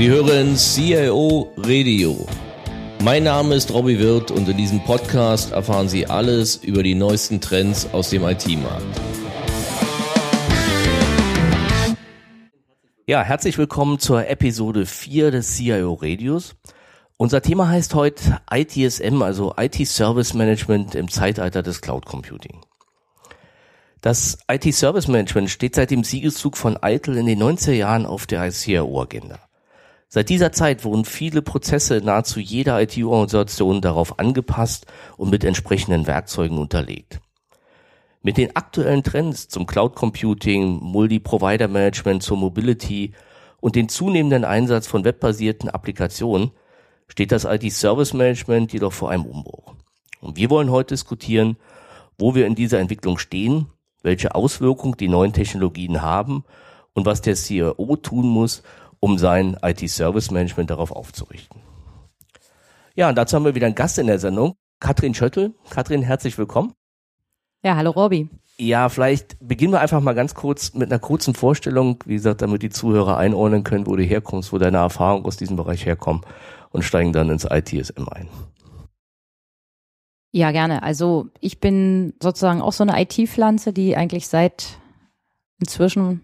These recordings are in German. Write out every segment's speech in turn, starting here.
Sie hören CIO Radio. Mein Name ist Robbie Wirth und in diesem Podcast erfahren Sie alles über die neuesten Trends aus dem IT-Markt. Ja, herzlich willkommen zur Episode 4 des CIO Radios. Unser Thema heißt heute ITSM, also IT Service Management im Zeitalter des Cloud Computing. Das IT Service Management steht seit dem Siegeszug von Eitel in den 90er Jahren auf der CIO-Agenda. Seit dieser Zeit wurden viele Prozesse nahezu jeder IT-Organisation darauf angepasst und mit entsprechenden Werkzeugen unterlegt. Mit den aktuellen Trends zum Cloud Computing, Multi-Provider Management zur Mobility und den zunehmenden Einsatz von webbasierten Applikationen steht das IT-Service Management jedoch vor einem Umbruch. Und wir wollen heute diskutieren, wo wir in dieser Entwicklung stehen, welche Auswirkungen die neuen Technologien haben und was der CIO tun muss, um sein IT-Service Management darauf aufzurichten. Ja, und dazu haben wir wieder einen Gast in der Sendung, Katrin Schöttl. Katrin, herzlich willkommen. Ja, hallo Robby. Ja, vielleicht beginnen wir einfach mal ganz kurz mit einer kurzen Vorstellung, wie gesagt, damit die Zuhörer einordnen können, wo du herkommst, wo deine Erfahrungen aus diesem Bereich herkommen und steigen dann ins ITSM ein. Ja, gerne. Also ich bin sozusagen auch so eine IT-Pflanze, die eigentlich seit inzwischen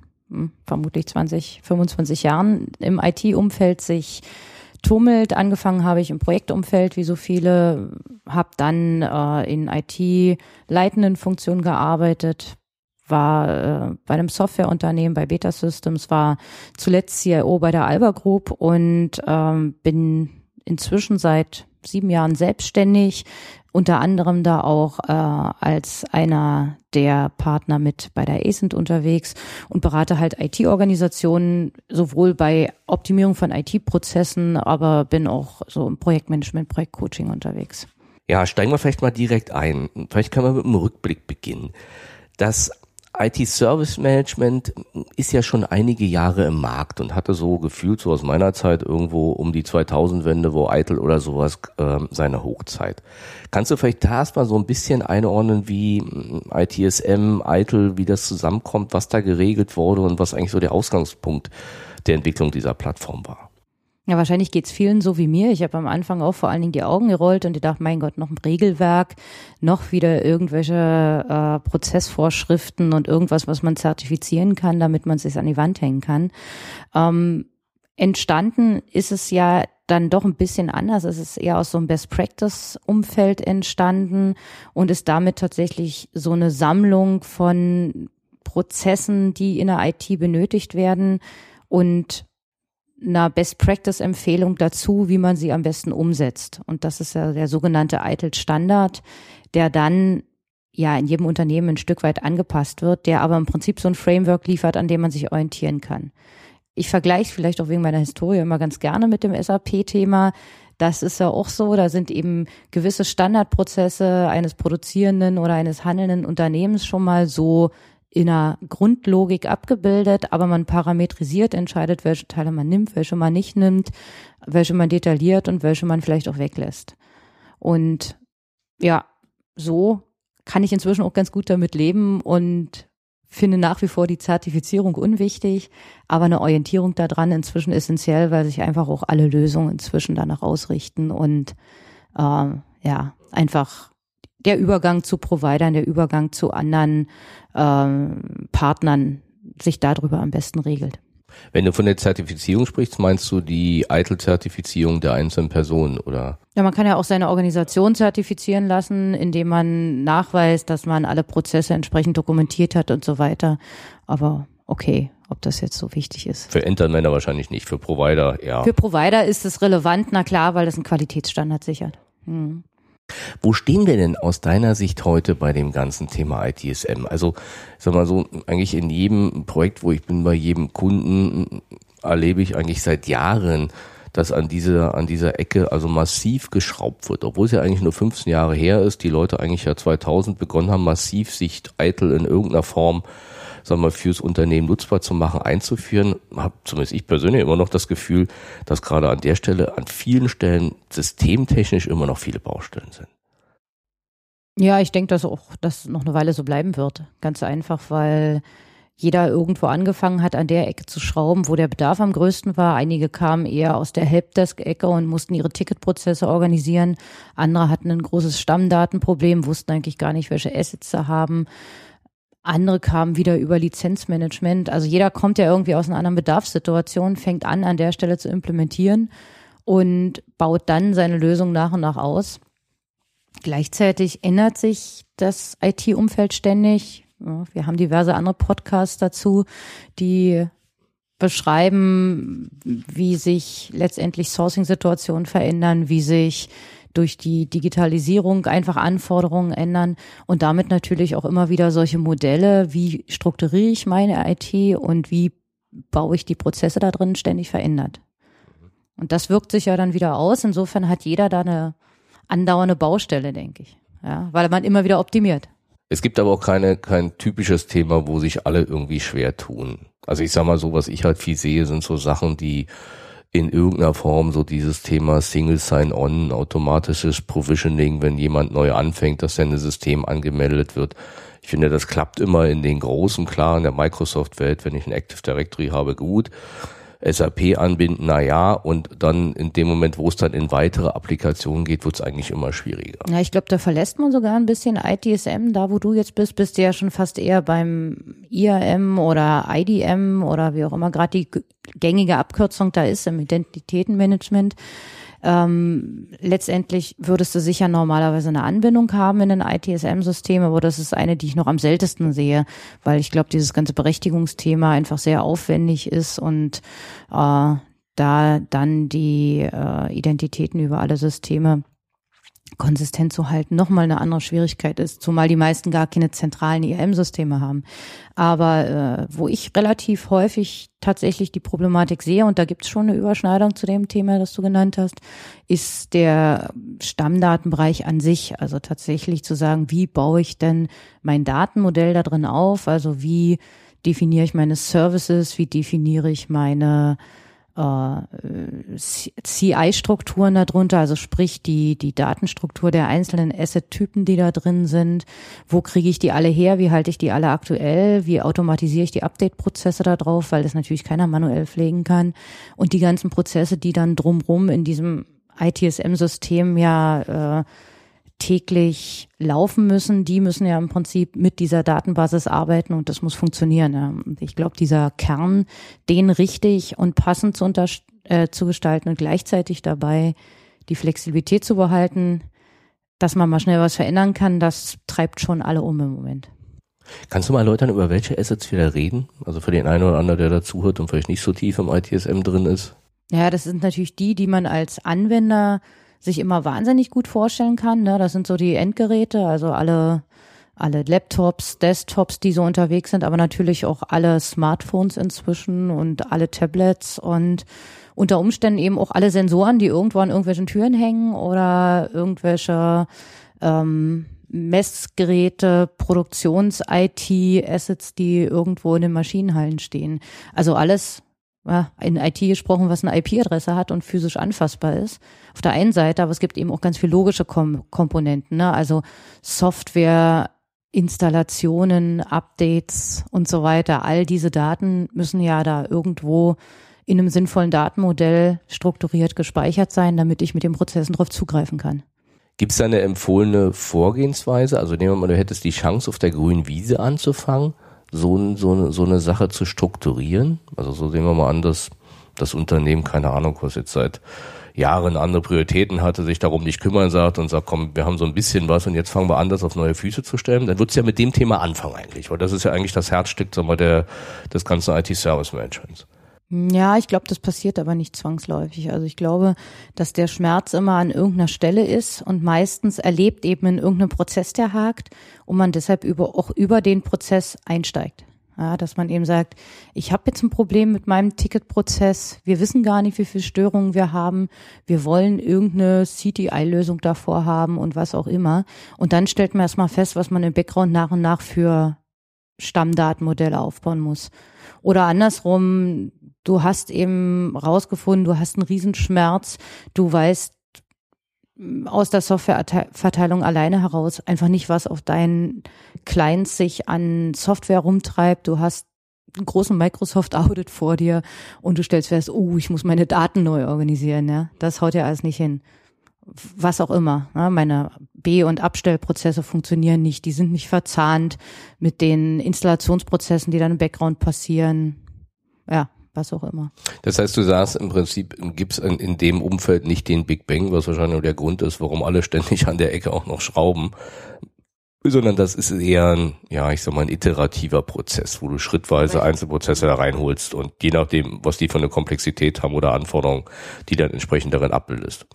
vermutlich 20, 25 Jahren im IT-Umfeld sich tummelt. Angefangen habe ich im Projektumfeld, wie so viele, habe dann äh, in IT-leitenden Funktionen gearbeitet, war äh, bei einem Softwareunternehmen bei Beta Systems, war zuletzt CIO bei der Alba Group und ähm, bin inzwischen seit sieben Jahren selbstständig, unter anderem da auch äh, als einer der Partner mit bei der ASINT unterwegs und berate halt IT-Organisationen sowohl bei Optimierung von IT-Prozessen, aber bin auch so im Projektmanagement, Projektcoaching unterwegs. Ja, steigen wir vielleicht mal direkt ein. Vielleicht können wir mit einem Rückblick beginnen. Das IT-Service Management ist ja schon einige Jahre im Markt und hatte so gefühlt so aus meiner Zeit irgendwo um die 2000-Wende, wo Eitel oder sowas äh, seine Hochzeit. Kannst du vielleicht da erstmal so ein bisschen einordnen, wie ITSM, Eitel, wie das zusammenkommt, was da geregelt wurde und was eigentlich so der Ausgangspunkt der Entwicklung dieser Plattform war? Ja, wahrscheinlich geht's vielen so wie mir. Ich habe am Anfang auch vor allen Dingen die Augen gerollt und ich dachte, mein Gott, noch ein Regelwerk, noch wieder irgendwelche äh, Prozessvorschriften und irgendwas, was man zertifizieren kann, damit man es sich an die Wand hängen kann. Ähm, entstanden ist es ja dann doch ein bisschen anders. Es ist eher aus so einem Best-Practice-Umfeld entstanden und ist damit tatsächlich so eine Sammlung von Prozessen, die in der IT benötigt werden und einer Best-Practice-Empfehlung dazu, wie man sie am besten umsetzt. Und das ist ja der sogenannte ITIL-Standard, der dann ja in jedem Unternehmen ein Stück weit angepasst wird, der aber im Prinzip so ein Framework liefert, an dem man sich orientieren kann. Ich vergleiche vielleicht auch wegen meiner Historie immer ganz gerne mit dem SAP-Thema. Das ist ja auch so, da sind eben gewisse Standardprozesse eines produzierenden oder eines handelnden Unternehmens schon mal so in einer Grundlogik abgebildet, aber man parametrisiert, entscheidet, welche Teile man nimmt, welche man nicht nimmt, welche man detailliert und welche man vielleicht auch weglässt. Und ja, so kann ich inzwischen auch ganz gut damit leben und finde nach wie vor die Zertifizierung unwichtig, aber eine Orientierung daran inzwischen essentiell, weil sich einfach auch alle Lösungen inzwischen danach ausrichten und äh, ja, einfach der Übergang zu Providern, der Übergang zu anderen ähm, Partnern sich darüber am besten regelt. Wenn du von der Zertifizierung sprichst, meinst du die EITL-Zertifizierung der einzelnen Personen oder? Ja, man kann ja auch seine Organisation zertifizieren lassen, indem man nachweist, dass man alle Prozesse entsprechend dokumentiert hat und so weiter. Aber okay, ob das jetzt so wichtig ist. Für Entermänner wahrscheinlich nicht, für Provider ja. Für Provider ist es relevant, na klar, weil das einen Qualitätsstandard sichert. Hm. Wo stehen wir denn aus deiner Sicht heute bei dem ganzen Thema ITSM? Also, sag mal so, eigentlich in jedem Projekt, wo ich bin, bei jedem Kunden, erlebe ich eigentlich seit Jahren, dass an dieser, an dieser Ecke also massiv geschraubt wird, obwohl es ja eigentlich nur 15 Jahre her ist, die Leute eigentlich ja 2000 begonnen haben, massiv sich eitel in irgendeiner Form sagen wir, fürs Unternehmen nutzbar zu machen, einzuführen, habe zumindest ich persönlich immer noch das Gefühl, dass gerade an der Stelle an vielen Stellen systemtechnisch immer noch viele Baustellen sind. Ja, ich denke, dass auch das noch eine Weile so bleiben wird. Ganz einfach, weil jeder irgendwo angefangen hat, an der Ecke zu schrauben, wo der Bedarf am größten war. Einige kamen eher aus der Helpdesk-Ecke und mussten ihre Ticketprozesse organisieren. Andere hatten ein großes Stammdatenproblem, wussten eigentlich gar nicht, welche Assets sie haben. Andere kamen wieder über Lizenzmanagement. Also jeder kommt ja irgendwie aus einer anderen Bedarfssituation, fängt an, an der Stelle zu implementieren und baut dann seine Lösung nach und nach aus. Gleichzeitig ändert sich das IT-Umfeld ständig. Wir haben diverse andere Podcasts dazu, die beschreiben, wie sich letztendlich Sourcing-Situationen verändern, wie sich durch die Digitalisierung einfach Anforderungen ändern und damit natürlich auch immer wieder solche Modelle, wie strukturiere ich meine IT und wie baue ich die Prozesse da drin ständig verändert. Und das wirkt sich ja dann wieder aus. Insofern hat jeder da eine andauernde Baustelle, denke ich. Ja, weil man immer wieder optimiert. Es gibt aber auch keine, kein typisches Thema, wo sich alle irgendwie schwer tun. Also ich sag mal so, was ich halt viel sehe, sind so Sachen, die in irgendeiner Form so dieses Thema Single Sign-On, automatisches Provisioning, wenn jemand neu anfängt, dass sein System angemeldet wird. Ich finde, das klappt immer in den großen, klar, in der Microsoft-Welt, wenn ich ein Active Directory habe, gut. SAP anbinden, na ja, und dann in dem Moment, wo es dann in weitere Applikationen geht, wird es eigentlich immer schwieriger. Ja, ich glaube, da verlässt man sogar ein bisschen ITSM, da wo du jetzt bist, bist du ja schon fast eher beim IAM oder IDM oder wie auch immer gerade die gängige Abkürzung da ist im Identitätenmanagement. Ähm, letztendlich würdest du sicher normalerweise eine Anbindung haben in ein ITSM-System, aber das ist eine, die ich noch am seltensten sehe, weil ich glaube, dieses ganze Berechtigungsthema einfach sehr aufwendig ist und äh, da dann die äh, Identitäten über alle Systeme konsistent zu halten, nochmal eine andere Schwierigkeit ist, zumal die meisten gar keine zentralen IAM-Systeme haben. Aber äh, wo ich relativ häufig tatsächlich die Problematik sehe, und da gibt es schon eine Überschneidung zu dem Thema, das du genannt hast, ist der Stammdatenbereich an sich. Also tatsächlich zu sagen, wie baue ich denn mein Datenmodell da drin auf? Also wie definiere ich meine Services? Wie definiere ich meine äh, CI-Strukturen darunter, also sprich die, die Datenstruktur der einzelnen Asset-Typen, die da drin sind. Wo kriege ich die alle her? Wie halte ich die alle aktuell? Wie automatisiere ich die Update-Prozesse da drauf? Weil das natürlich keiner manuell pflegen kann. Und die ganzen Prozesse, die dann drumrum in diesem ITSM-System ja äh, täglich laufen müssen, die müssen ja im Prinzip mit dieser Datenbasis arbeiten und das muss funktionieren. Ja. Und ich glaube, dieser Kern, den richtig und passend zu, unter, äh, zu gestalten und gleichzeitig dabei die Flexibilität zu behalten, dass man mal schnell was verändern kann, das treibt schon alle um im Moment. Kannst du mal erläutern, über welche Assets wir da reden? Also für den einen oder anderen, der dazuhört und vielleicht nicht so tief im ITSM drin ist. Ja, das sind natürlich die, die man als Anwender sich immer wahnsinnig gut vorstellen kann. Ne? Das sind so die Endgeräte, also alle, alle Laptops, Desktops, die so unterwegs sind, aber natürlich auch alle Smartphones inzwischen und alle Tablets und unter Umständen eben auch alle Sensoren, die irgendwo an irgendwelchen Türen hängen oder irgendwelche ähm, Messgeräte, Produktions-IT-Assets, die irgendwo in den Maschinenhallen stehen. Also alles, ja, in IT gesprochen, was eine IP-Adresse hat und physisch anfassbar ist. Auf der einen Seite, aber es gibt eben auch ganz viel logische Kom Komponenten, ne? also Software, Installationen, Updates und so weiter. All diese Daten müssen ja da irgendwo in einem sinnvollen Datenmodell strukturiert gespeichert sein, damit ich mit den Prozessen darauf zugreifen kann. Gibt es da eine empfohlene Vorgehensweise? Also nehmen wir mal, du hättest die Chance, auf der grünen Wiese anzufangen so, so, so eine Sache zu strukturieren. Also so sehen wir mal an, dass das Unternehmen, keine Ahnung, was jetzt seit Jahren andere Prioritäten hatte, sich darum nicht kümmern sagt und sagt, komm, wir haben so ein bisschen was und jetzt fangen wir an, das auf neue Füße zu stellen, dann wird es ja mit dem Thema anfangen eigentlich, weil das ist ja eigentlich das Herzstück sagen wir, der, des ganzen IT-Service-Managements. Ja, ich glaube, das passiert aber nicht zwangsläufig. Also ich glaube, dass der Schmerz immer an irgendeiner Stelle ist und meistens erlebt eben in irgendeinem Prozess, der hakt und man deshalb über, auch über den Prozess einsteigt. Ja, dass man eben sagt, ich habe jetzt ein Problem mit meinem Ticketprozess, wir wissen gar nicht, wie viele Störungen wir haben, wir wollen irgendeine CTI-Lösung davor haben und was auch immer. Und dann stellt man erstmal fest, was man im Background nach und nach für Stammdatenmodelle aufbauen muss. Oder andersrum, du hast eben rausgefunden, du hast einen Riesenschmerz, du weißt aus der Softwareverteilung alleine heraus einfach nicht, was auf deinen Clients sich an Software rumtreibt. Du hast einen großen Microsoft Audit vor dir und du stellst fest, oh, ich muss meine Daten neu organisieren, ja. Das haut ja alles nicht hin. Was auch immer. Ja? Meine B- und Abstellprozesse funktionieren nicht, die sind nicht verzahnt mit den Installationsprozessen, die dann im Background passieren. Ja, was auch immer. Das heißt, du sagst im Prinzip, gibt's in, in dem Umfeld nicht den Big Bang, was wahrscheinlich nur der Grund ist, warum alle ständig an der Ecke auch noch schrauben, sondern das ist eher ein, ja, ich sag mal, ein iterativer Prozess, wo du schrittweise Einzelprozesse da reinholst und je nachdem, was die für eine Komplexität haben oder Anforderungen, die dann entsprechend darin abbildest.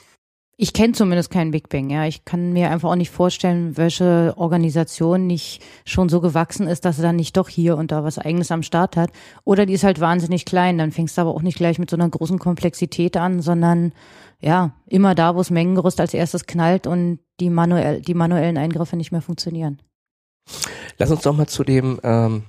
Ich kenne zumindest keinen Big Bang, ja. Ich kann mir einfach auch nicht vorstellen, welche Organisation nicht schon so gewachsen ist, dass sie dann nicht doch hier und da was eigenes am Start hat. Oder die ist halt wahnsinnig klein, dann fängst du aber auch nicht gleich mit so einer großen Komplexität an, sondern ja, immer da, wo das Mengengerüst als erstes knallt und die, manuell, die manuellen Eingriffe nicht mehr funktionieren. Lass uns doch mal zu dem ähm,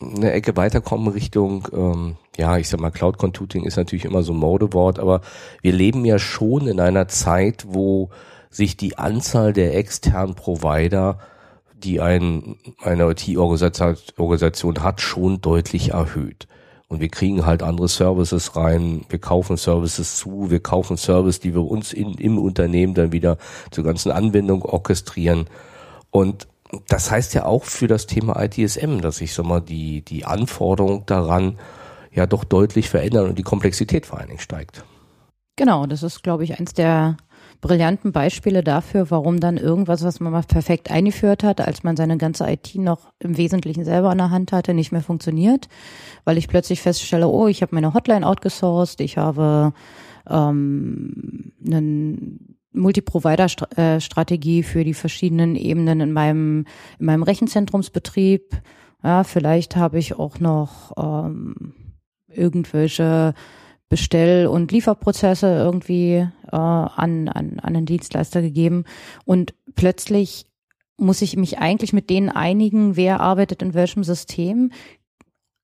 eine Ecke weiterkommen Richtung, ähm, ja, ich sag mal, Cloud Computing ist natürlich immer so ein Modewort, aber wir leben ja schon in einer Zeit, wo sich die Anzahl der externen Provider, die ein, eine IT-Organisation hat, schon deutlich erhöht. Und wir kriegen halt andere Services rein, wir kaufen Services zu, wir kaufen Services, die wir uns in, im Unternehmen dann wieder zur ganzen Anwendung orchestrieren. Und das heißt ja auch für das Thema ITSM, dass sich so mal die, die Anforderung daran ja doch deutlich verändern und die Komplexität vor allen Dingen steigt. Genau, das ist, glaube ich, eins der brillanten Beispiele dafür, warum dann irgendwas, was man mal perfekt eingeführt hat, als man seine ganze IT noch im Wesentlichen selber an der Hand hatte, nicht mehr funktioniert, weil ich plötzlich feststelle, oh, ich habe meine Hotline outgesourced, ich habe ähm, einen Multi-Provider-Strategie für die verschiedenen Ebenen in meinem, in meinem Rechenzentrumsbetrieb. Ja, vielleicht habe ich auch noch ähm, irgendwelche Bestell- und Lieferprozesse irgendwie äh, an, an, an einen Dienstleister gegeben. Und plötzlich muss ich mich eigentlich mit denen einigen, wer arbeitet in welchem System.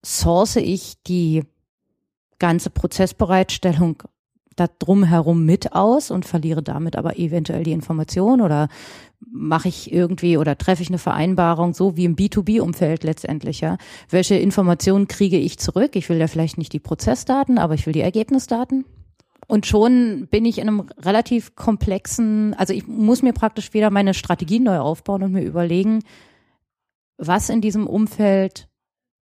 Source ich die ganze Prozessbereitstellung da drumherum mit aus und verliere damit aber eventuell die Information oder mache ich irgendwie oder treffe ich eine Vereinbarung, so wie im B2B-Umfeld letztendlich, ja. Welche Informationen kriege ich zurück? Ich will ja vielleicht nicht die Prozessdaten, aber ich will die Ergebnisdaten. Und schon bin ich in einem relativ komplexen, also ich muss mir praktisch wieder meine Strategie neu aufbauen und mir überlegen, was in diesem Umfeld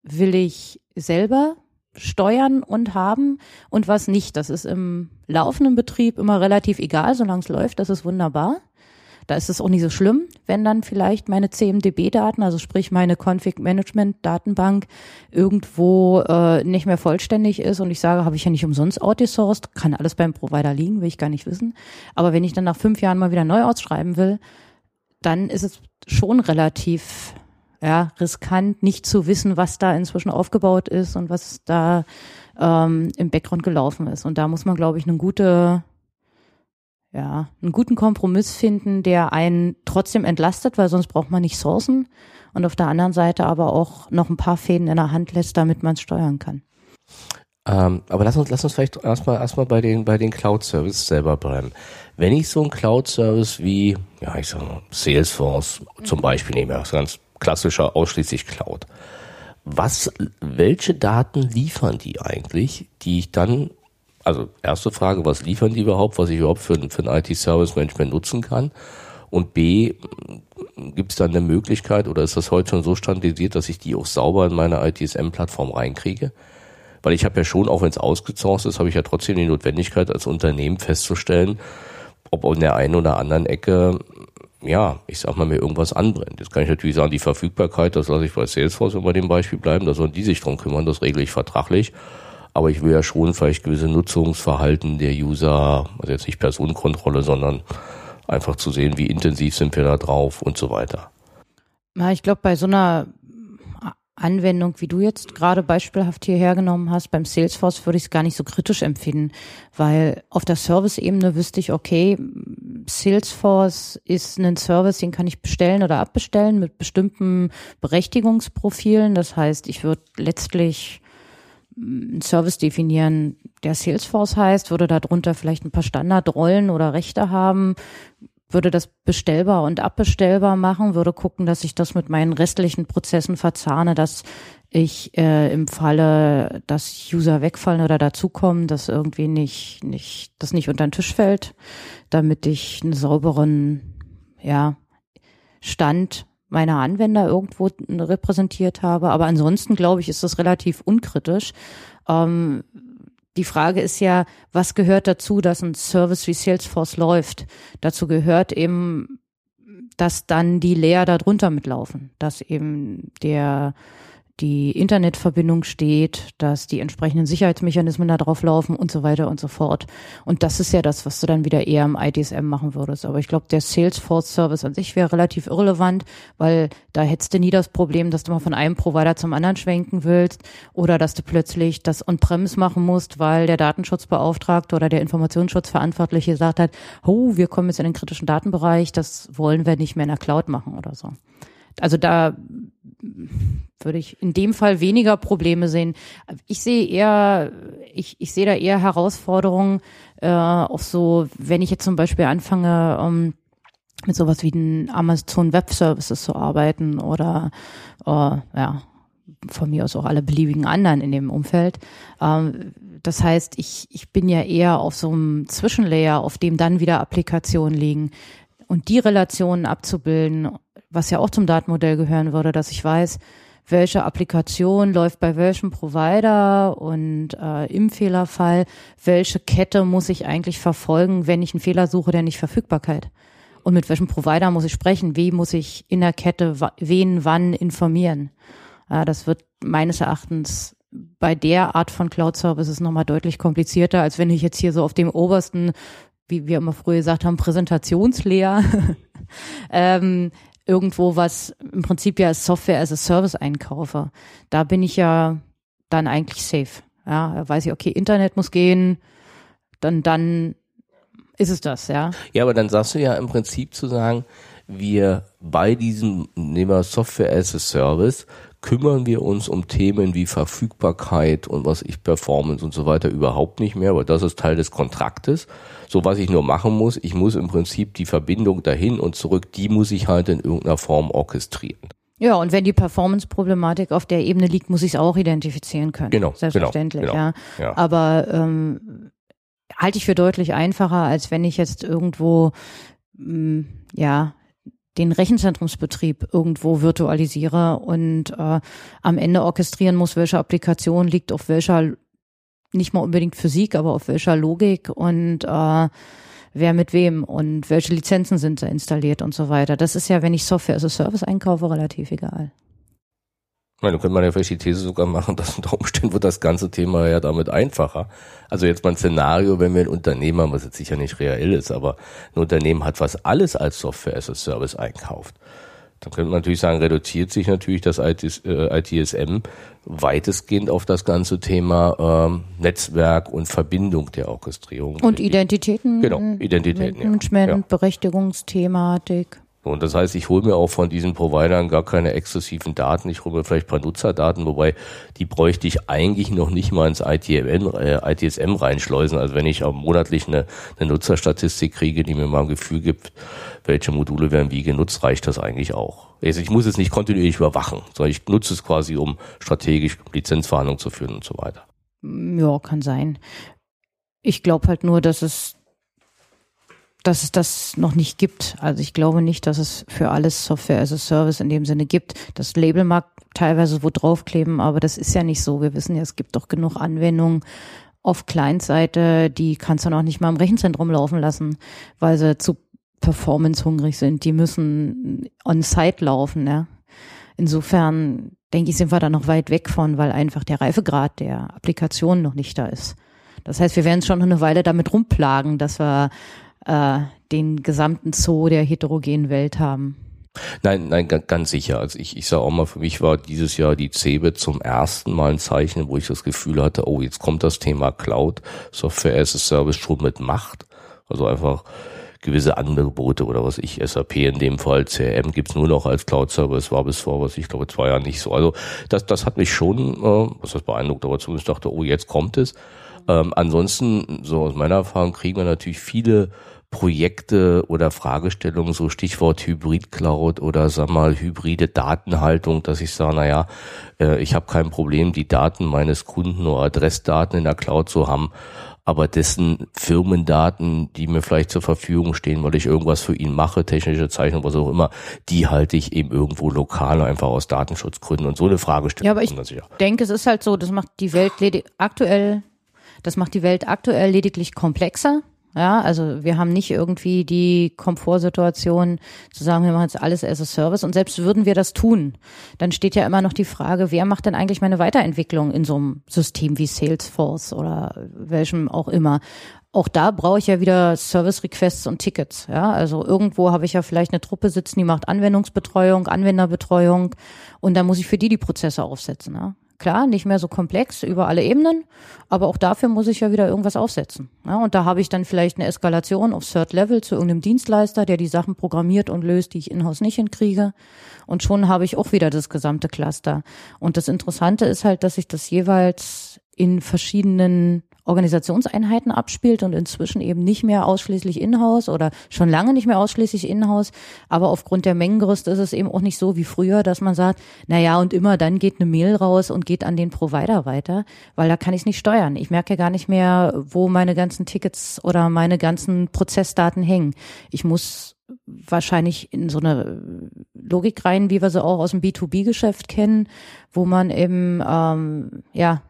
will ich selber steuern und haben und was nicht. Das ist im laufenden Betrieb immer relativ egal, solange es läuft, das ist wunderbar. Da ist es auch nicht so schlimm, wenn dann vielleicht meine CMDB-Daten, also sprich meine Config-Management-Datenbank, irgendwo äh, nicht mehr vollständig ist und ich sage, habe ich ja nicht umsonst outgesourced, kann alles beim Provider liegen, will ich gar nicht wissen. Aber wenn ich dann nach fünf Jahren mal wieder neu ausschreiben will, dann ist es schon relativ ja, riskant, nicht zu wissen, was da inzwischen aufgebaut ist und was da ähm, im Background gelaufen ist. Und da muss man, glaube ich, eine gute, ja, einen guten Kompromiss finden, der einen trotzdem entlastet, weil sonst braucht man nicht Sourcen und auf der anderen Seite aber auch noch ein paar Fäden in der Hand lässt, damit man es steuern kann. Ähm, aber lass uns, lass uns vielleicht erstmal erstmal bei den bei den Cloud Services selber bleiben. Wenn ich so einen Cloud Service wie, ja, ich sag mal, Salesforce zum Beispiel nehme, das ganz klassischer ausschließlich Cloud. Was, welche Daten liefern die eigentlich, die ich dann, also erste Frage, was liefern die überhaupt, was ich überhaupt für, für ein IT-Service-Management nutzen kann? Und B, gibt es da eine Möglichkeit oder ist das heute schon so standardisiert, dass ich die auch sauber in meine ITSM-Plattform reinkriege? Weil ich habe ja schon, auch wenn es ausgesourced ist, habe ich ja trotzdem die Notwendigkeit als Unternehmen festzustellen, ob an der einen oder anderen Ecke ja, ich sag mal, mir irgendwas anbrennt. Jetzt kann ich natürlich sagen, die Verfügbarkeit, das lasse ich bei Salesforce, wir dem Beispiel bleiben, da sollen die sich drum kümmern, das regle ich vertraglich. Aber ich will ja schon vielleicht gewisse Nutzungsverhalten der User, also jetzt nicht Personenkontrolle, sondern einfach zu sehen, wie intensiv sind wir da drauf und so weiter. Ja, ich glaube, bei so einer Anwendung, wie du jetzt gerade beispielhaft hier hergenommen hast, beim Salesforce würde ich es gar nicht so kritisch empfinden, weil auf der Service-Ebene wüsste ich, okay, Salesforce ist ein Service, den kann ich bestellen oder abbestellen mit bestimmten Berechtigungsprofilen. Das heißt, ich würde letztlich einen Service definieren, der Salesforce heißt, würde darunter vielleicht ein paar Standardrollen oder Rechte haben, würde das bestellbar und abbestellbar machen, würde gucken, dass ich das mit meinen restlichen Prozessen verzahne, dass ich äh, im Falle, dass User wegfallen oder dazukommen, dass irgendwie nicht, nicht, das nicht unter den Tisch fällt, damit ich einen sauberen, ja, Stand meiner Anwender irgendwo repräsentiert habe. Aber ansonsten glaube ich, ist das relativ unkritisch. Ähm, die Frage ist ja, was gehört dazu, dass ein Service wie Salesforce läuft? Dazu gehört eben, dass dann die Layer darunter mitlaufen, dass eben der die Internetverbindung steht, dass die entsprechenden Sicherheitsmechanismen da drauf laufen und so weiter und so fort. Und das ist ja das, was du dann wieder eher im ITSM machen würdest. Aber ich glaube, der Salesforce-Service an sich wäre relativ irrelevant, weil da hättest du nie das Problem, dass du mal von einem Provider zum anderen schwenken willst oder dass du plötzlich das On-Premise machen musst, weil der Datenschutzbeauftragte oder der Informationsschutzverantwortliche gesagt hat, oh, wir kommen jetzt in den kritischen Datenbereich, das wollen wir nicht mehr in der Cloud machen oder so. Also da würde ich in dem Fall weniger Probleme sehen. Ich sehe eher, ich, ich sehe da eher Herausforderungen äh, auf so, wenn ich jetzt zum Beispiel anfange, um, mit sowas wie den Amazon Web Services zu arbeiten oder äh, ja, von mir aus auch alle beliebigen anderen in dem Umfeld. Ähm, das heißt, ich, ich bin ja eher auf so einem Zwischenlayer, auf dem dann wieder Applikationen liegen und die Relationen abzubilden, was ja auch zum Datenmodell gehören würde, dass ich weiß, welche Applikation läuft bei welchem Provider und äh, im Fehlerfall, welche Kette muss ich eigentlich verfolgen, wenn ich einen Fehler suche, der nicht Verfügbarkeit. Und mit welchem Provider muss ich sprechen? Wie muss ich in der Kette wen wann informieren? Ja, das wird meines Erachtens bei der Art von Cloud Services nochmal deutlich komplizierter, als wenn ich jetzt hier so auf dem obersten, wie wir immer früher gesagt haben, Präsentationslehr ähm, irgendwo was im Prinzip ja Software as a Service einkaufe, da bin ich ja dann eigentlich safe. Ja, da weiß ich, okay, Internet muss gehen, dann, dann ist es das, ja. Ja, aber dann sagst du ja im Prinzip zu sagen, wir bei diesem, nehmen wir Software as a Service, kümmern wir uns um Themen wie Verfügbarkeit und was ich Performance und so weiter überhaupt nicht mehr, weil das ist Teil des Kontraktes. So was ich nur machen muss, ich muss im Prinzip die Verbindung dahin und zurück, die muss ich halt in irgendeiner Form orchestrieren. Ja, und wenn die Performance-Problematik auf der Ebene liegt, muss ich es auch identifizieren können. Genau. Selbstverständlich, genau, ja. ja. Aber ähm, halte ich für deutlich einfacher, als wenn ich jetzt irgendwo mh, ja den Rechenzentrumsbetrieb irgendwo virtualisiere und äh, am Ende orchestrieren muss, welche Applikation liegt auf welcher, nicht mal unbedingt Physik, aber auf welcher Logik und äh, wer mit wem und welche Lizenzen sind da installiert und so weiter. Das ist ja, wenn ich Software as a Service einkaufe, relativ egal. Ich meine, da könnte man ja vielleicht die These sogar machen, dass unter Umständen wird das ganze Thema ja damit einfacher. Also jetzt mal ein Szenario, wenn wir ein Unternehmen haben, was jetzt sicher nicht real ist, aber ein Unternehmen hat, was alles als Software as a Service einkauft. Dann könnte man natürlich sagen, reduziert sich natürlich das ITSM äh, weitestgehend auf das ganze Thema ähm, Netzwerk und Verbindung der Orchestrierung. Und Identitäten. Genau, Identitäten. Management, ja. Berechtigungsthematik. Und das heißt, ich hole mir auch von diesen Providern gar keine exzessiven Daten. Ich hole mir vielleicht ein paar Nutzerdaten, wobei die bräuchte ich eigentlich noch nicht mal ins ITMN, äh, ITSM reinschleusen. Also wenn ich auch monatlich eine, eine Nutzerstatistik kriege, die mir mal ein Gefühl gibt, welche Module werden wie genutzt, reicht das eigentlich auch. Also ich muss es nicht kontinuierlich überwachen, sondern ich nutze es quasi, um strategisch Lizenzverhandlungen zu führen und so weiter. Ja, kann sein. Ich glaube halt nur, dass es dass es das noch nicht gibt. Also ich glaube nicht, dass es für alles Software as a Service in dem Sinne gibt. Das Label mag teilweise wo draufkleben, aber das ist ja nicht so. Wir wissen ja, es gibt doch genug Anwendungen auf Client-Seite, die kannst du noch nicht mal im Rechenzentrum laufen lassen, weil sie zu performance hungrig sind. Die müssen on-site laufen, ja. Insofern denke ich, sind wir da noch weit weg von, weil einfach der Reifegrad der Applikation noch nicht da ist. Das heißt, wir werden schon eine Weile damit rumplagen, dass wir äh, den gesamten Zoo der heterogenen Welt haben. Nein, nein, ganz sicher. Also ich, ich sage auch mal, für mich war dieses Jahr die CeBIT zum ersten Mal ein Zeichen, wo ich das Gefühl hatte, oh, jetzt kommt das Thema Cloud, Software as a Service schon mit Macht. Also einfach gewisse Angebote oder was ich, SAP in dem Fall, CRM gibt's nur noch als Cloud-Service, war bis vor, was ich glaube, zwei Jahren nicht so. Also das, das hat mich schon, äh, was das beeindruckt, aber zumindest dachte, oh, jetzt kommt es. Ähm, ansonsten, so aus meiner Erfahrung, kriegen wir natürlich viele Projekte oder Fragestellungen, so Stichwort Hybrid Cloud oder sag mal hybride Datenhaltung, dass ich sage, naja, äh, ich habe kein Problem, die Daten meines Kunden oder Adressdaten in der Cloud zu haben, aber dessen Firmendaten, die mir vielleicht zur Verfügung stehen, weil ich irgendwas für ihn mache, technische Zeichnung, was auch immer, die halte ich eben irgendwo lokal einfach aus Datenschutzgründen und so eine Frage stellen. Ja, aber ich denke, es ist halt so, das macht die Welt aktuell, das macht die Welt aktuell lediglich komplexer. Ja, also wir haben nicht irgendwie die Komfortsituation zu sagen, wir machen jetzt alles as a Service und selbst würden wir das tun, dann steht ja immer noch die Frage, wer macht denn eigentlich meine Weiterentwicklung in so einem System wie Salesforce oder welchem auch immer. Auch da brauche ich ja wieder Service Requests und Tickets. Ja, also irgendwo habe ich ja vielleicht eine Truppe sitzen, die macht Anwendungsbetreuung, Anwenderbetreuung und da muss ich für die die Prozesse aufsetzen. Ja? Klar, nicht mehr so komplex über alle Ebenen, aber auch dafür muss ich ja wieder irgendwas aufsetzen. Ja, und da habe ich dann vielleicht eine Eskalation auf Third Level zu irgendeinem Dienstleister, der die Sachen programmiert und löst, die ich in-house nicht hinkriege. Und schon habe ich auch wieder das gesamte Cluster. Und das Interessante ist halt, dass sich das jeweils in verschiedenen Organisationseinheiten abspielt und inzwischen eben nicht mehr ausschließlich in-house oder schon lange nicht mehr ausschließlich in-house. Aber aufgrund der Mengengerüste ist es eben auch nicht so wie früher, dass man sagt, na ja, und immer dann geht eine Mail raus und geht an den Provider weiter, weil da kann ich es nicht steuern. Ich merke gar nicht mehr, wo meine ganzen Tickets oder meine ganzen Prozessdaten hängen. Ich muss wahrscheinlich in so eine Logik rein, wie wir sie auch aus dem B2B-Geschäft kennen, wo man eben ähm, ja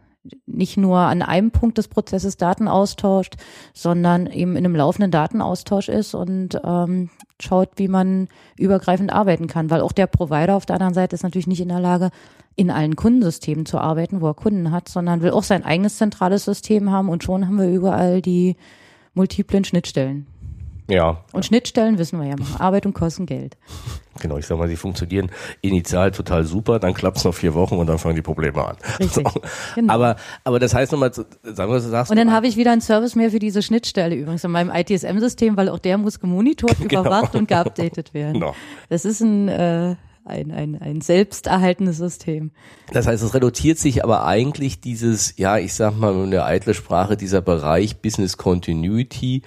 nicht nur an einem Punkt des Prozesses Daten austauscht, sondern eben in einem laufenden Datenaustausch ist und ähm, schaut, wie man übergreifend arbeiten kann. Weil auch der Provider auf der anderen Seite ist natürlich nicht in der Lage, in allen Kundensystemen zu arbeiten, wo er Kunden hat, sondern will auch sein eigenes zentrales System haben und schon haben wir überall die multiplen Schnittstellen. Ja. Und Schnittstellen wissen wir ja mal. Arbeit und kosten Geld. Genau, ich sag mal, sie funktionieren initial total super, dann klappt's noch vier Wochen und dann fangen die Probleme an. Richtig. So. Genau. Aber, aber das heißt nochmal, sagen wir, sagst Und dann habe ich wieder einen Service mehr für diese Schnittstelle übrigens in meinem ITSM-System, weil auch der muss gemonitort, genau. überwacht und geupdatet werden. Genau. Das ist ein, äh, ein, ein, ein selbsterhaltenes System. Das heißt, es reduziert sich aber eigentlich dieses, ja, ich sag mal in der eitle Sprache, dieser Bereich Business Continuity,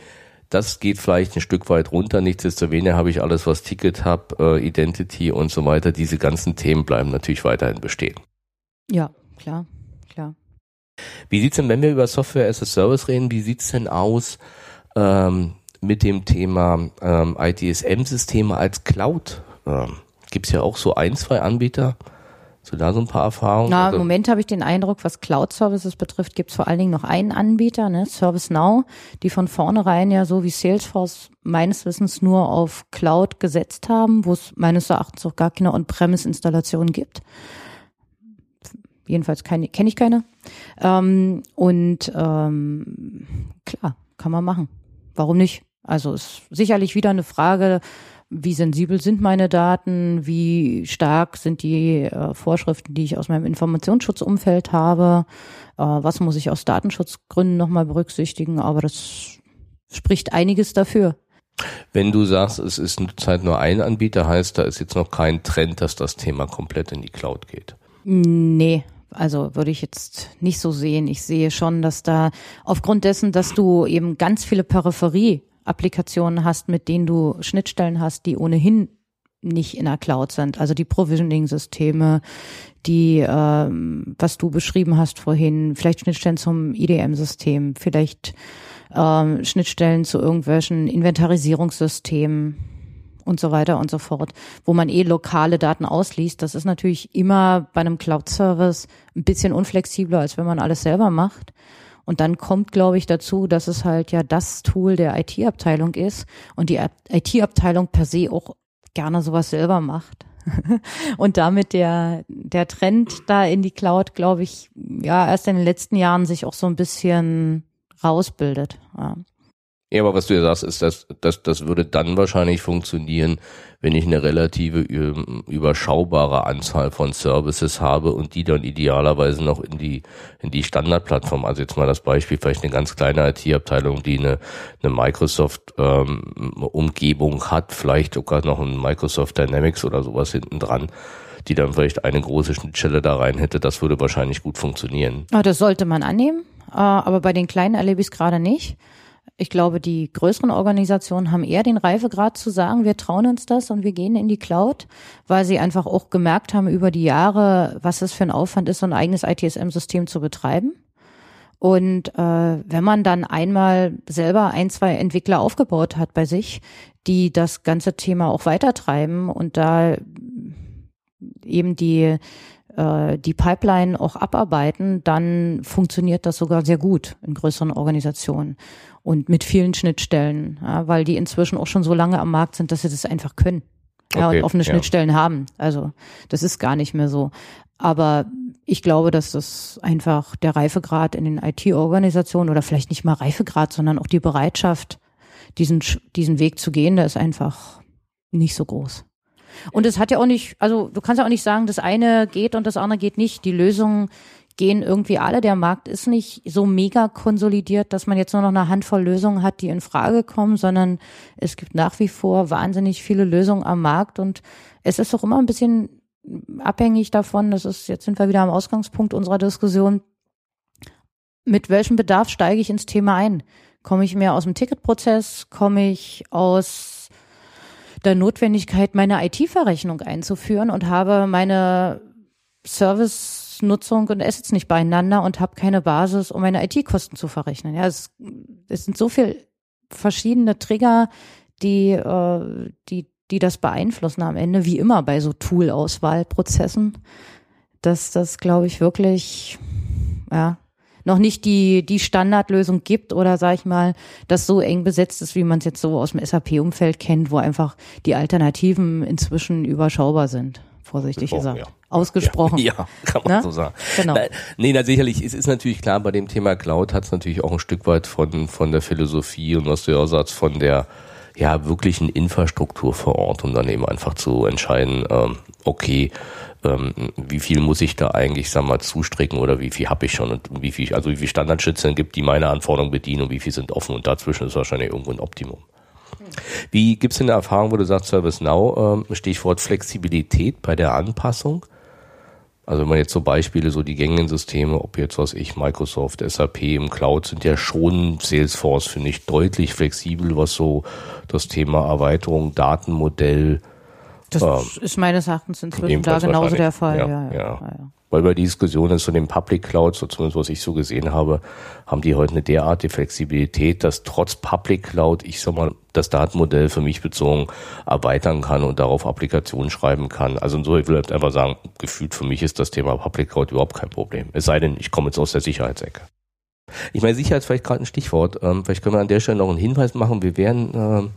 das geht vielleicht ein Stück weit runter. Nichtsdestoweniger habe ich alles, was Ticket Hub, äh, Identity und so weiter. Diese ganzen Themen bleiben natürlich weiterhin bestehen. Ja, klar, klar. Wie sieht's denn, wenn wir über Software as a Service reden, wie sieht's denn aus ähm, mit dem Thema ähm, ITSM-Systeme als Cloud? Ähm, Gibt ja auch so ein, zwei Anbieter, Hast du da so ein paar Erfahrungen? Na, also, im Moment habe ich den Eindruck, was Cloud-Services betrifft, gibt es vor allen Dingen noch einen Anbieter, ne, ServiceNow, die von vornherein ja so wie Salesforce meines Wissens nur auf Cloud gesetzt haben, wo es meines Erachtens auch gar keine On-Premise-Installation gibt. Jedenfalls kenne ich keine. Ähm, und ähm, klar, kann man machen. Warum nicht? Also ist sicherlich wieder eine Frage wie sensibel sind meine Daten, wie stark sind die äh, Vorschriften, die ich aus meinem Informationsschutzumfeld habe, äh, was muss ich aus Datenschutzgründen nochmal berücksichtigen, aber das spricht einiges dafür. Wenn du sagst, es ist zurzeit nur ein Anbieter, heißt da ist jetzt noch kein Trend, dass das Thema komplett in die Cloud geht? Nee, also würde ich jetzt nicht so sehen. Ich sehe schon, dass da aufgrund dessen, dass du eben ganz viele Peripherie Applikationen hast, mit denen du Schnittstellen hast, die ohnehin nicht in der Cloud sind. Also die Provisioning-Systeme, die, ähm, was du beschrieben hast vorhin, vielleicht Schnittstellen zum IDM-System, vielleicht ähm, Schnittstellen zu irgendwelchen Inventarisierungssystemen und so weiter und so fort, wo man eh lokale Daten ausliest. Das ist natürlich immer bei einem Cloud-Service ein bisschen unflexibler, als wenn man alles selber macht. Und dann kommt, glaube ich, dazu, dass es halt ja das Tool der IT-Abteilung ist und die IT-Abteilung per se auch gerne sowas selber macht. und damit der, der Trend da in die Cloud, glaube ich, ja, erst in den letzten Jahren sich auch so ein bisschen rausbildet. Ja. Ja, aber was du ja sagst, ist, dass, dass das würde dann wahrscheinlich funktionieren, wenn ich eine relative überschaubare Anzahl von Services habe und die dann idealerweise noch in die in die Standardplattform. Also jetzt mal das Beispiel, vielleicht eine ganz kleine IT-Abteilung, die eine, eine Microsoft ähm, hat, vielleicht sogar noch ein Microsoft Dynamics oder sowas hinten dran die dann vielleicht eine große Schnittstelle da rein hätte, das würde wahrscheinlich gut funktionieren. Ah, das sollte man annehmen, äh, aber bei den kleinen erlebe ich es gerade nicht Ich glaube, die größeren Organisationen haben eher den Reifegrad zu sagen, wir trauen uns das und wir gehen in die Cloud, weil sie einfach auch gemerkt haben über die Jahre, was es für ein Aufwand ist, so ein eigenes ITSM-System zu betreiben. Und äh, wenn man dann einmal selber ein, zwei Entwickler aufgebaut hat bei sich, die das ganze Thema auch weitertreiben und da eben die äh, die Pipeline auch abarbeiten, dann funktioniert das sogar sehr gut in größeren Organisationen und mit vielen Schnittstellen, ja, weil die inzwischen auch schon so lange am Markt sind, dass sie das einfach können. Ja, okay, und offene ja. Schnittstellen haben. Also das ist gar nicht mehr so. Aber ich glaube, dass das einfach der Reifegrad in den IT-Organisationen oder vielleicht nicht mal Reifegrad, sondern auch die Bereitschaft, diesen, diesen Weg zu gehen, der ist einfach nicht so groß. Und es hat ja auch nicht, also du kannst ja auch nicht sagen, das eine geht und das andere geht nicht. Die Lösungen gehen irgendwie alle. Der Markt ist nicht so mega konsolidiert, dass man jetzt nur noch eine Handvoll Lösungen hat, die in Frage kommen, sondern es gibt nach wie vor wahnsinnig viele Lösungen am Markt und es ist auch immer ein bisschen abhängig davon, das ist, jetzt sind wir wieder am Ausgangspunkt unserer Diskussion, mit welchem Bedarf steige ich ins Thema ein? Komme ich mehr aus dem Ticketprozess? Komme ich aus der Notwendigkeit, meine IT-Verrechnung einzuführen und habe meine Service-Nutzung und Assets nicht beieinander und habe keine Basis, um meine IT-Kosten zu verrechnen. Ja, es, es sind so viele verschiedene Trigger, die, äh, die, die das beeinflussen am Ende, wie immer bei so Tool-Auswahlprozessen, dass das, glaube ich, wirklich, ja, noch nicht die, die Standardlösung gibt oder sag ich mal, das so eng besetzt ist, wie man es jetzt so aus dem SAP-Umfeld kennt, wo einfach die Alternativen inzwischen überschaubar sind, vorsichtig gesagt. Ja. Ausgesprochen. Ja, ja, kann man Na? Ne? so sagen. Genau. Na, nee, na sicherlich, es ist natürlich klar, bei dem Thema Cloud hat es natürlich auch ein Stück weit von, von der Philosophie und was du ja auch sagst, von der ja wirklichen Infrastruktur vor Ort, um dann eben einfach zu entscheiden, ähm, okay, ähm, wie viel muss ich da eigentlich, sag mal, zustricken oder wie viel habe ich schon und wie viel, also wie viel Standardschnittstellen gibt, die meine Anforderungen bedienen und wie viel sind offen und dazwischen ist wahrscheinlich irgendwo ein Optimum. Wie gibt's denn eine Erfahrung, wo du sagst, ServiceNow, ähm, Stichwort Flexibilität bei der Anpassung? Also wenn man jetzt so Beispiele, so die gängigen Systeme, ob jetzt was ich, Microsoft, SAP im Cloud, sind ja schon Salesforce, finde ich, deutlich flexibel, was so das Thema Erweiterung, Datenmodell, das ähm, ist meines Erachtens inzwischen da genauso der Fall. Ja, ja, ja. ja, Weil bei die Diskussion ist zu den Public Clouds, so zumindest was ich so gesehen habe, haben die heute eine derartige Flexibilität, dass trotz Public Cloud ich sag mal das Datenmodell für mich bezogen erweitern kann und darauf Applikationen schreiben kann. Also so, ich will halt einfach sagen, gefühlt für mich ist das Thema Public Cloud überhaupt kein Problem. Es sei denn, ich komme jetzt aus der Sicherheitsecke. Ich meine, Sicherheit ist vielleicht gerade ein Stichwort. Ähm, vielleicht können wir an der Stelle noch einen Hinweis machen. Wir werden ähm,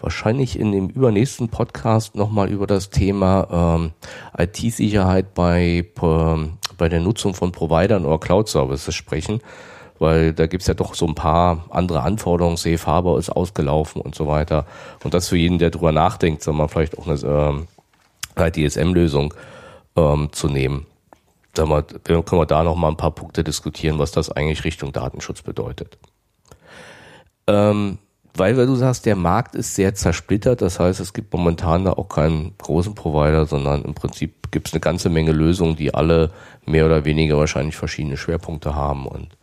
wahrscheinlich in dem übernächsten Podcast nochmal über das Thema ähm, IT-Sicherheit bei, ähm, bei der Nutzung von Providern oder Cloud-Services sprechen, weil da gibt's ja doch so ein paar andere Anforderungen, Safe Harbor ist ausgelaufen und so weiter. Und das für jeden, der drüber nachdenkt, soll man vielleicht auch eine ähm, ITSM-Lösung ähm, zu nehmen. Sag mal, können wir da noch mal ein paar Punkte diskutieren, was das eigentlich Richtung Datenschutz bedeutet. Ähm, weil, weil du sagst, der Markt ist sehr zersplittert. Das heißt, es gibt momentan da auch keinen großen Provider, sondern im Prinzip gibt es eine ganze Menge Lösungen, die alle mehr oder weniger wahrscheinlich verschiedene Schwerpunkte haben und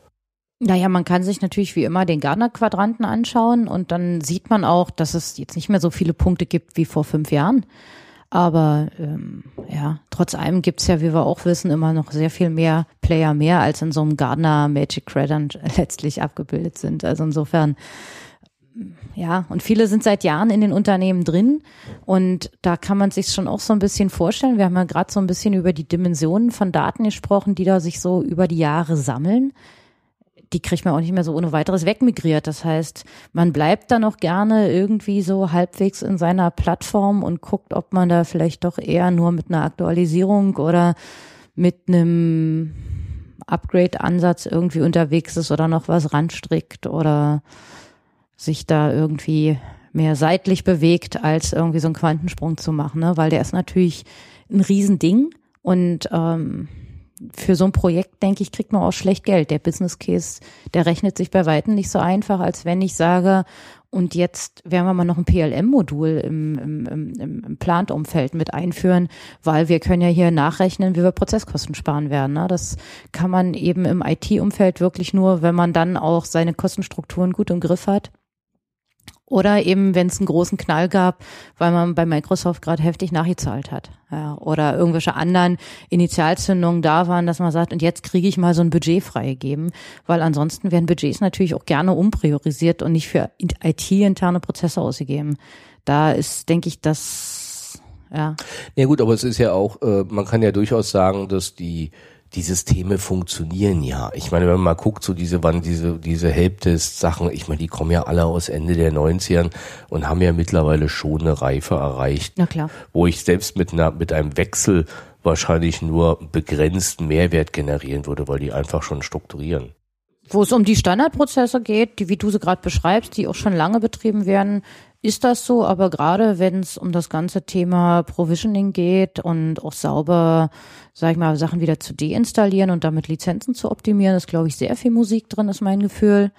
naja, man kann sich natürlich wie immer den Gartner-Quadranten anschauen und dann sieht man auch, dass es jetzt nicht mehr so viele Punkte gibt wie vor fünf Jahren. Aber ähm, ja, trotz allem gibt's ja, wie wir auch wissen, immer noch sehr viel mehr Player mehr, als in so einem Gardner Magic Quadrant letztlich abgebildet sind. Also insofern ja, und viele sind seit Jahren in den Unternehmen drin und da kann man sich schon auch so ein bisschen vorstellen. Wir haben ja gerade so ein bisschen über die Dimensionen von Daten gesprochen, die da sich so über die Jahre sammeln. Die kriegt man auch nicht mehr so ohne weiteres wegmigriert. Das heißt, man bleibt da noch gerne irgendwie so halbwegs in seiner Plattform und guckt, ob man da vielleicht doch eher nur mit einer Aktualisierung oder mit einem Upgrade-Ansatz irgendwie unterwegs ist oder noch was ranstrickt oder sich da irgendwie mehr seitlich bewegt, als irgendwie so einen Quantensprung zu machen, ne? weil der ist natürlich ein Riesending und ähm, für so ein Projekt, denke ich, kriegt man auch schlecht Geld. Der Business Case, der rechnet sich bei Weitem nicht so einfach, als wenn ich sage, und jetzt werden wir mal noch ein PLM-Modul im, im, im, im Plant-Umfeld mit einführen, weil wir können ja hier nachrechnen, wie wir Prozesskosten sparen werden. Ne? Das kann man eben im IT-Umfeld wirklich nur, wenn man dann auch seine Kostenstrukturen gut im Griff hat Oder eben, wenn es einen großen Knall gab, weil man bei Microsoft gerade heftig nachgezahlt hat. Ja, oder irgendwelche anderen Initialzündungen da waren, dass man sagt, und jetzt kriege ich mal so ein Budget freigegeben, weil ansonsten werden Budgets natürlich auch gerne umpriorisiert und nicht für IT-interne Prozesse ausgegeben. Da ist, denke ich, das, ja. Ja gut, aber es ist ja auch, äh, man kann ja durchaus sagen, dass die die Systeme funktionieren ja. Ich meine, wenn man mal guckt, so diese, wann diese, diese Helpdesk-Sachen, ich meine, die kommen ja alle aus Ende der 90ern und haben ja mittlerweile schon eine Reife erreicht. Na klar. Wo ich selbst mit einer, mit einem Wechsel wahrscheinlich nur begrenzten Mehrwert generieren würde, weil die einfach schon strukturieren. Wo es um die Standardprozesse geht, die, wie du sie gerade beschreibst, die auch schon lange betrieben werden, ist das so, aber gerade wenn es um das ganze Thema Provisioning geht und auch sauber, sag ich mal, Sachen wieder zu deinstallieren und damit Lizenzen zu optimieren, ist, glaube ich, sehr viel Musik drin, ist mein Gefühl.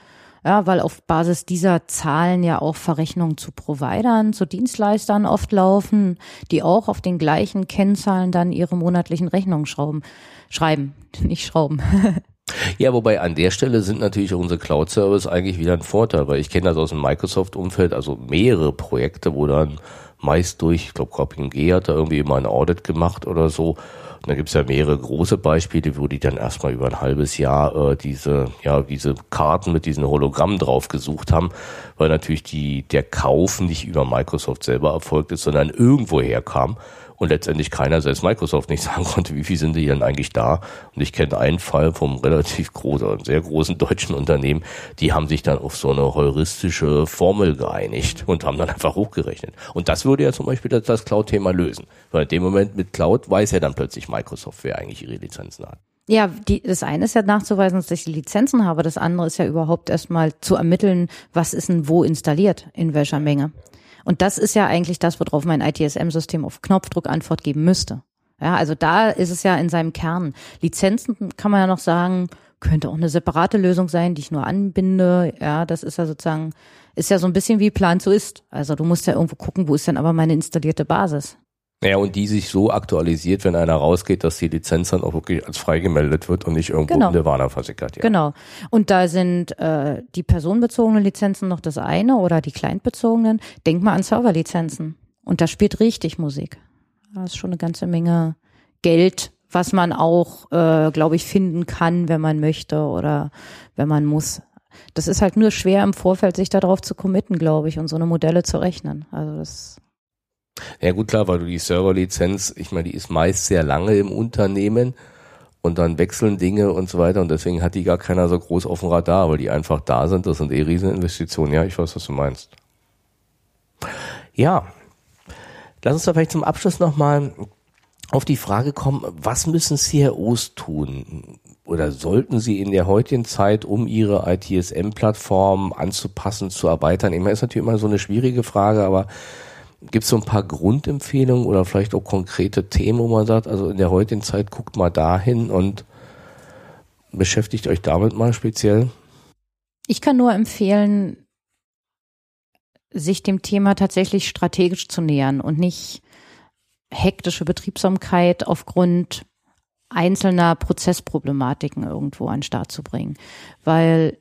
Ja, weil auf Basis dieser Zahlen ja auch Verrechnungen zu Providern, zu Dienstleistern oft laufen, die auch auf den gleichen Kennzahlen dann ihre monatlichen Rechnungen schrauben, schreiben, nicht schrauben. Ja, wobei an der Stelle sind natürlich unsere Cloud-Service eigentlich wieder ein Vorteil, weil ich kenne das aus dem Microsoft-Umfeld, also mehrere Projekte, wo dann meist durch, ich glaube, KPMG hat da irgendwie immer ein Audit gemacht oder so. Und da gibt's ja mehrere große Beispiele, wo die dann erstmal über ein halbes Jahr äh, diese, ja, diese Karten mit diesen Hologrammen drauf gesucht haben, weil natürlich die, der Kauf nicht über Microsoft selber erfolgt ist, sondern irgendwo herkam und letztendlich keiner, selbst Microsoft, nicht sagen konnte, wie viel sind die denn eigentlich da. Und ich kenne einen Fall vom relativ großen, sehr großen deutschen Unternehmen, die haben sich dann auf so eine heuristische Formel geeinigt und haben dann einfach hochgerechnet. Und das würde ja zum Beispiel das, Cloud-Thema lösen. Weil in dem Moment mit Cloud weiß ja dann plötzlich Microsoft, wer eigentlich ihre Lizenzen hat. Ja, die, das eine ist ja nachzuweisen, dass ich die Lizenzen habe. Das andere ist ja überhaupt erstmal zu ermitteln, was ist denn wo installiert, in welcher Menge. Und das ist ja eigentlich das, worauf mein ITSM-System auf Knopfdruck Antwort geben müsste. Ja, also da ist es ja in seinem Kern. Lizenzen kann man ja noch sagen, könnte auch eine separate Lösung sein, die ich nur anbinde. Ja, das ist ja sozusagen, ist ja so ein bisschen wie Plan so ist. Also du musst ja irgendwo gucken, wo ist denn aber meine installierte Basis. Ja, und die sich so aktualisiert, wenn einer rausgeht, dass die Lizenz dann auch wirklich als frei gemeldet wird und nicht irgendwo genau. in der Warner versickert. Ja. Genau. Und da sind äh, die personenbezogenen Lizenzen noch das eine oder die clientbezogenen. Denk mal an Serverlizenzen. Und da spielt richtig Musik. Das ist schon eine ganze Menge Geld, was man auch, äh, glaube ich, finden kann, wenn man möchte oder wenn man muss. Das ist halt nur schwer im Vorfeld, sich darauf zu committen, glaube ich, und so eine Modelle zu rechnen. Also das ja gut, klar, weil du die Serverlizenz, ich meine, die ist meist sehr lange im Unternehmen und dann wechseln Dinge und so weiter und deswegen hat die gar keiner so groß auf dem Radar, weil die einfach da sind. Das sind eh Rieseninvestitionen. Ja, ich weiß, was du meinst. Ja, lass uns da vielleicht zum Abschluss nochmal auf die Frage kommen, was müssen CROs tun oder sollten sie in der heutigen Zeit, um ihre ITSM-Plattform anzupassen, zu erweitern? Immer ist natürlich immer so eine schwierige Frage, aber Gibt es so ein paar Grundempfehlungen oder vielleicht auch konkrete Themen, wo man sagt, also in der heutigen Zeit guckt mal dahin und beschäftigt euch damit mal speziell? Ich kann nur empfehlen, sich dem Thema tatsächlich strategisch zu nähern und nicht hektische Betriebsamkeit aufgrund einzelner Prozessproblematiken irgendwo an den Start zu bringen. Weil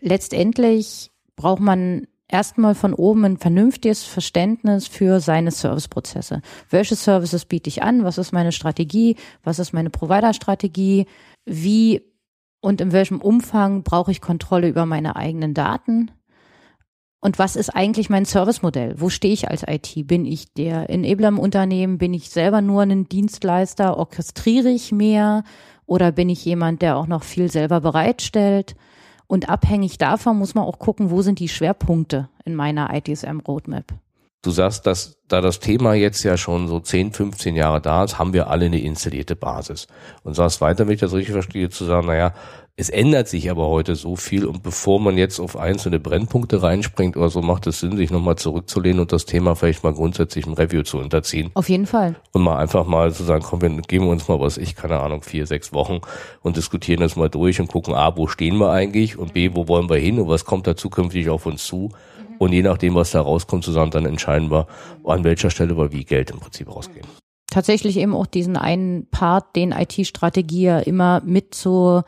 letztendlich braucht man erstmal von oben ein vernünftiges Verständnis für seine Serviceprozesse. Welche Services biete ich an? Was ist meine Strategie? Was ist meine Provider-Strategie? Wie und in welchem Umfang brauche ich Kontrolle über meine eigenen Daten? Und was ist eigentlich mein Servicemodell? Wo stehe ich als IT? Bin ich der Enabler im Unternehmen? Bin ich selber nur ein Dienstleister? Orchestriere ich mehr? Oder bin ich jemand, der auch noch viel selber bereitstellt? Und abhängig davon muss man auch gucken, wo sind die Schwerpunkte in meiner ITSM-Roadmap. Du sagst, dass da das Thema jetzt ja schon so 10, 15 Jahre da ist, haben wir alle eine installierte Basis. Und sagst weiter, wenn ich das richtig verstehe, zu sagen, naja, es ändert sich aber heute so viel und bevor man jetzt auf einzelne Brennpunkte reinspringt oder so, macht es Sinn, sich nochmal zurückzulehnen und das Thema vielleicht mal grundsätzlich im Review zu unterziehen. Auf jeden Fall. Und mal einfach mal zu sagen, komm, wir geben uns mal was, ich keine Ahnung, vier, sechs Wochen und diskutieren das mal durch und gucken, A, wo stehen wir eigentlich und B, wo wollen wir hin und was kommt da zukünftig auf uns zu. Und je nachdem, was da rauskommt, zusammen dann entscheiden wir, an welcher Stelle wir wie Geld im Prinzip rausgeben. Tatsächlich eben auch diesen einen Part, den IT-Strategie ja immer mit so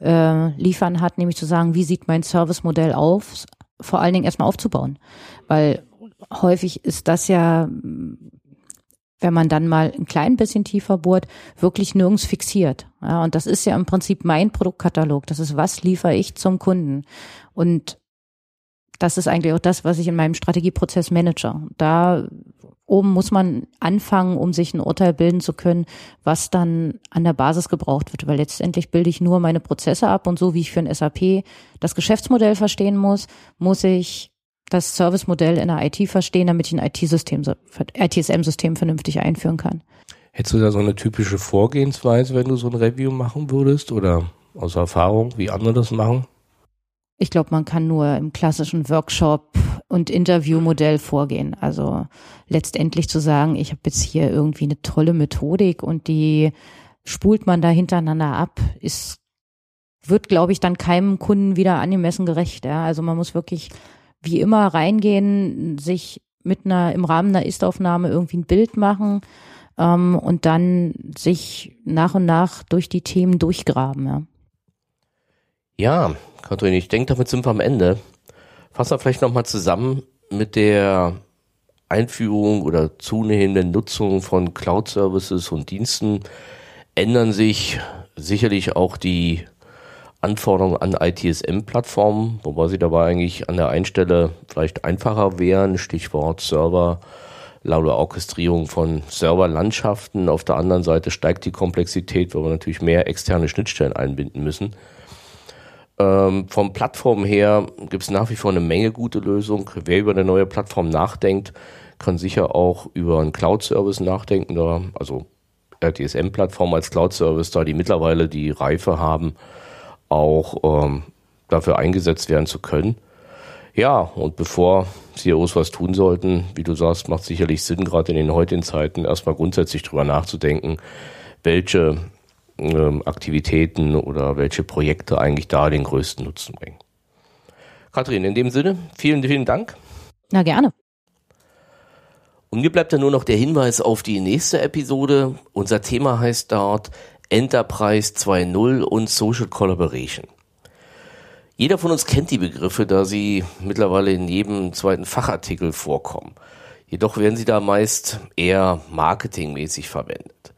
äh, liefern hat, nämlich zu sagen, wie sieht mein Servicemodell auf, vor allen Dingen erstmal aufzubauen. Weil häufig ist das ja, wenn man dann mal ein klein bisschen tiefer bohrt, wirklich nirgends fixiert. Ja, und das ist ja im Prinzip mein Produktkatalog. Das ist, was liefere ich zum Kunden? Und das ist eigentlich auch das, was ich in meinem Strategieprozess manage. Da oben muss man anfangen, um sich ein Urteil bilden zu können, was dann an der Basis gebraucht wird. Weil letztendlich bilde ich nur meine Prozesse ab und so wie ich für ein SAP das Geschäftsmodell verstehen muss, muss ich das Servicemodell in der IT verstehen, damit ich ein IT-System, ITSM-System vernünftig einführen kann. Hättest du da so eine typische Vorgehensweise, wenn du so ein Review machen würdest oder aus Erfahrung, wie andere das machen? Ich glaube, man kann nur im klassischen Workshop und Interviewmodell vorgehen. Also letztendlich zu sagen, ich habe jetzt hier irgendwie eine tolle Methodik und die spult man da hintereinander ab, ist wird, glaube ich, dann keinem Kunden wieder angemessen gerecht. Ja? Also man muss wirklich wie immer reingehen, sich mit einer im Rahmen einer Ist-Aufnahme irgendwie ein Bild machen ähm, und dann sich nach und nach durch die Themen durchgraben. Ja. Ja, Katrin, ich denke, damit sind wir am Ende. Fassen wir vielleicht nochmal zusammen mit der Einführung oder zunehmenden Nutzung von Cloud-Services und Diensten ändern sich sicherlich auch die Anforderungen an ITSM-Plattformen, wobei sie dabei eigentlich an der einen Stelle vielleicht einfacher wären, Stichwort Server, laute Orchestrierung von Serverlandschaften. Auf der anderen Seite steigt die Komplexität, weil wir natürlich mehr externe Schnittstellen einbinden müssen. Ähm, vom Plattform her gibt es nach wie vor eine Menge gute Lösungen. Wer über eine neue Plattform nachdenkt, kann sicher auch über einen Cloud-Service nachdenken, da, also RTSM-Plattform als Cloud-Service, da die mittlerweile die Reife haben, auch ähm, dafür eingesetzt werden zu können. Ja, und bevor CEOs was tun sollten, wie du sagst, macht sicherlich Sinn, gerade in den heutigen Zeiten erstmal grundsätzlich drüber nachzudenken, welche ähm, Aktivitäten oder welche Projekte eigentlich da den größten Nutzen bringen. Kathrin, in dem Sinne, vielen, vielen Dank. Na gerne. Und mir bleibt dann nur noch der Hinweis auf die nächste Episode. Unser Thema heißt dort Enterprise 2.0 und Social Collaboration. Jeder von uns kennt die Begriffe, da sie mittlerweile in jedem zweiten Fachartikel vorkommen. Jedoch werden sie da meist eher marketingmäßig verwendet.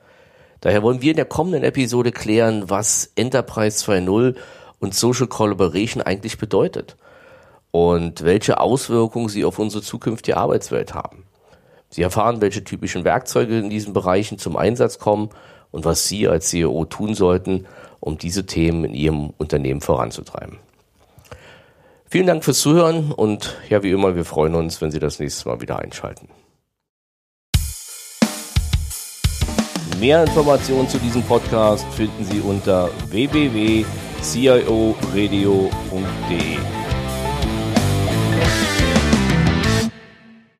Daher wollen wir in der kommenden Episode klären, was Enterprise 2.0 und Social Collaboration eigentlich bedeutet und welche Auswirkungen sie auf unsere zukünftige Arbeitswelt haben. Sie erfahren, welche typischen Werkzeuge in diesen Bereichen zum Einsatz kommen und was Sie als CEO tun sollten, um diese Themen in Ihrem Unternehmen voranzutreiben. Vielen Dank fürs Zuhören und ja, wie immer, wir freuen uns, wenn Sie das nächste Mal wieder einschalten. Mehr Informationen zu diesem Podcast finden Sie unter www.cioradio.de.